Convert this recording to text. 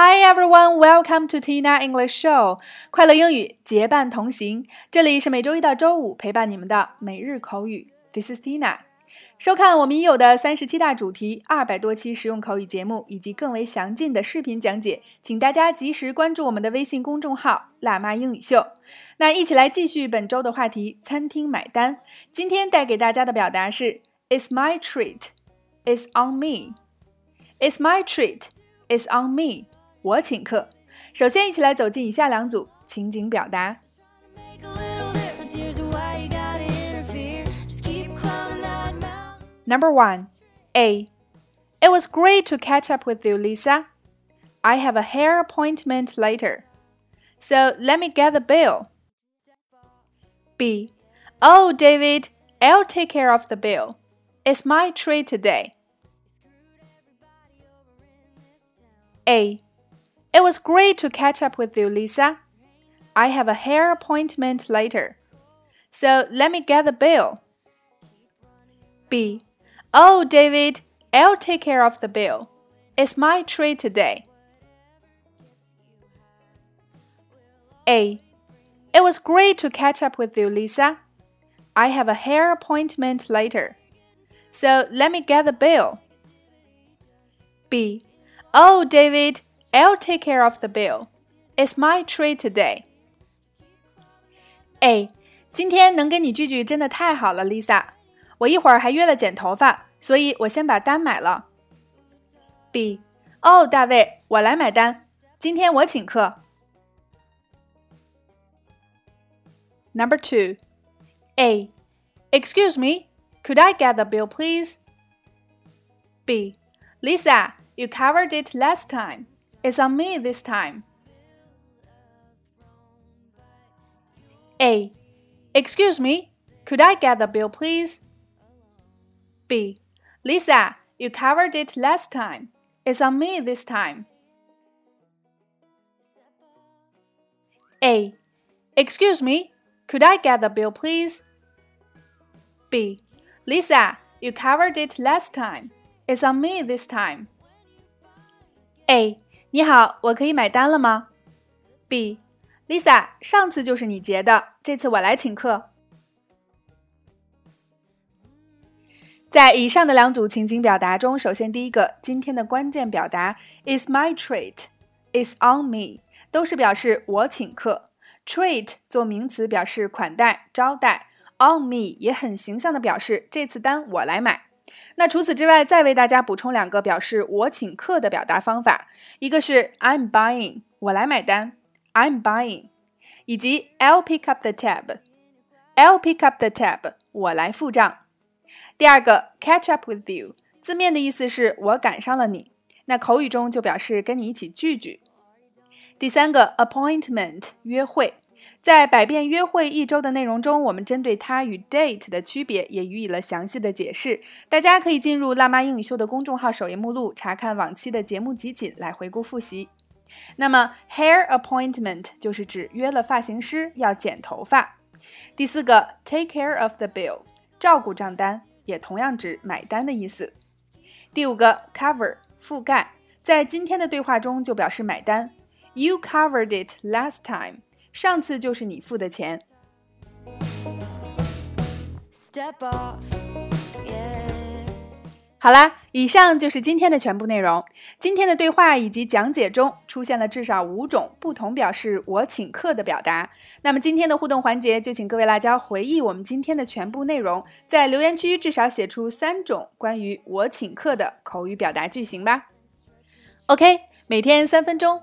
Hi everyone, welcome to Tina English Show。快乐英语结伴同行，这里是每周一到周五陪伴你们的每日口语。This is Tina。收看我们已有的三十七大主题、二百多期实用口语节目以及更为详尽的视频讲解，请大家及时关注我们的微信公众号“辣妈英语秀”。那一起来继续本周的话题：餐厅买单。今天带给大家的表达是：It's my treat. It's on me. It's my treat. It's on me. 我请客。首先，一起来走进以下两组情景表达。Number one, A. It was great to catch up with you, Lisa. I have a hair appointment later, so let me get the bill. B. Oh, David, I'll take care of the bill. It's my treat today. A. It was great to catch up with you, Lisa. I have a hair appointment later. So let me get the bill. B. Oh, David, I'll take care of the bill. It's my treat today. A. It was great to catch up with you, Lisa. I have a hair appointment later. So let me get the bill. B. Oh, David, I'll take care of the bill. It's my treat today. A. 今天能跟你聚聚真的太好了，Lisa。我一会儿还约了剪头发，所以我先把单买了。B. 哦，大卫，我来买单。今天我请客。Number two. A. Excuse me, could I get the bill, please? B. Lisa, you covered it last time. It's on me this time. A. Excuse me, could I get the bill, please? B. Lisa, you covered it last time. It's on me this time. A. Excuse me, could I get the bill, please? B. Lisa, you covered it last time. It's on me this time. A. 你好，我可以买单了吗？B，Lisa，上次就是你结的，这次我来请客。在以上的两组情景表达中，首先第一个，今天的关键表达 is my treat，is on me，都是表示我请客。treat 做名词表示款待、招待，on me 也很形象的表示这次单我来买。那除此之外，再为大家补充两个表示我请客的表达方法，一个是 I'm buying，我来买单，I'm buying，以及 I'll pick up the tab，I'll pick up the tab，我来付账。第二个 catch up with you，字面的意思是我赶上了你，那口语中就表示跟你一起聚聚。第三个 appointment，约会。在《百变约会一周》的内容中，我们针对它与 date 的区别也予以了详细的解释。大家可以进入“辣妈英语秀”的公众号首页目录，查看往期的节目集锦来回顾复习。那么，hair appointment 就是指约了发型师要剪头发。第四个，take care of the bill，照顾账单，也同样指买单的意思。第五个，cover，覆盖，在今天的对话中就表示买单。You covered it last time。上次就是你付的钱。好啦，以上就是今天的全部内容。今天的对话以及讲解中出现了至少五种不同表示“我请客”的表达。那么今天的互动环节，就请各位辣椒回忆我们今天的全部内容，在留言区至少写出三种关于“我请客”的口语表达句型吧。OK。每天三分钟，